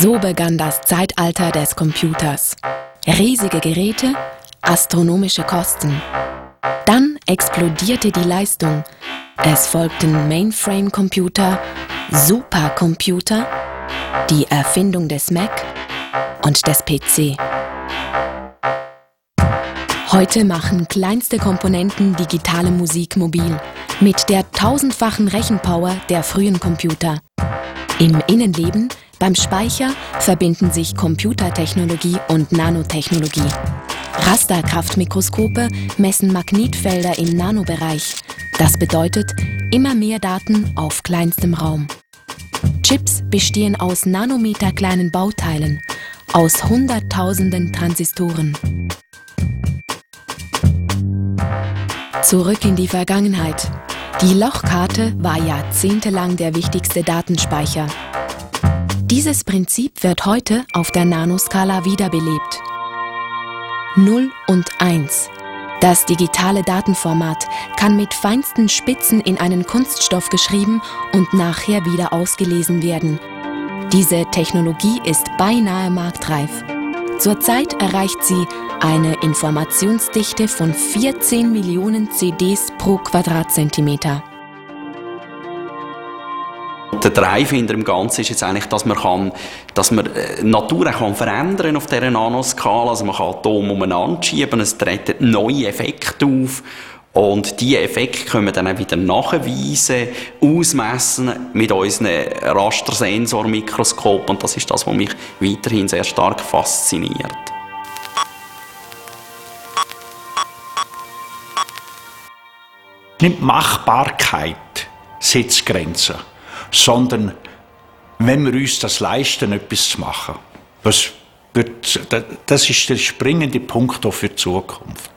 So begann das Zeitalter des Computers. Riesige Geräte, astronomische Kosten. Dann explodierte die Leistung. Es folgten Mainframe-Computer, Supercomputer, die Erfindung des Mac und des PC. Heute machen kleinste Komponenten digitale Musik mobil mit der tausendfachen Rechenpower der frühen Computer. Im Innenleben, beim Speicher, verbinden sich Computertechnologie und Nanotechnologie. Rasterkraftmikroskope messen Magnetfelder im Nanobereich. Das bedeutet immer mehr Daten auf kleinstem Raum. Chips bestehen aus nanometerkleinen Bauteilen, aus Hunderttausenden Transistoren. Zurück in die Vergangenheit. Die Lochkarte war jahrzehntelang der wichtigste Datenspeicher. Dieses Prinzip wird heute auf der Nanoskala wiederbelebt. 0 und 1. Das digitale Datenformat kann mit feinsten Spitzen in einen Kunststoff geschrieben und nachher wieder ausgelesen werden. Diese Technologie ist beinahe marktreif. Zurzeit erreicht sie eine Informationsdichte von 14 Millionen CDs pro Quadratzentimeter. Der Drive hinter dem Ganzen ist jetzt eigentlich, dass man, kann, dass man äh, Natur kann verändern auf dieser Nanoskala. Also man kann Atome umeinander schieben, es treten neue Effekte auf. Und diese Effekte können wir dann wieder nachweisen, ausmessen mit unseren Rastersensormikroskop. Und das ist das, was mich weiterhin sehr stark fasziniert. Nicht Machbarkeit setzt Grenzen, sondern wenn wir uns das leisten, etwas zu machen. Das, wird, das ist der springende Punkt für die Zukunft.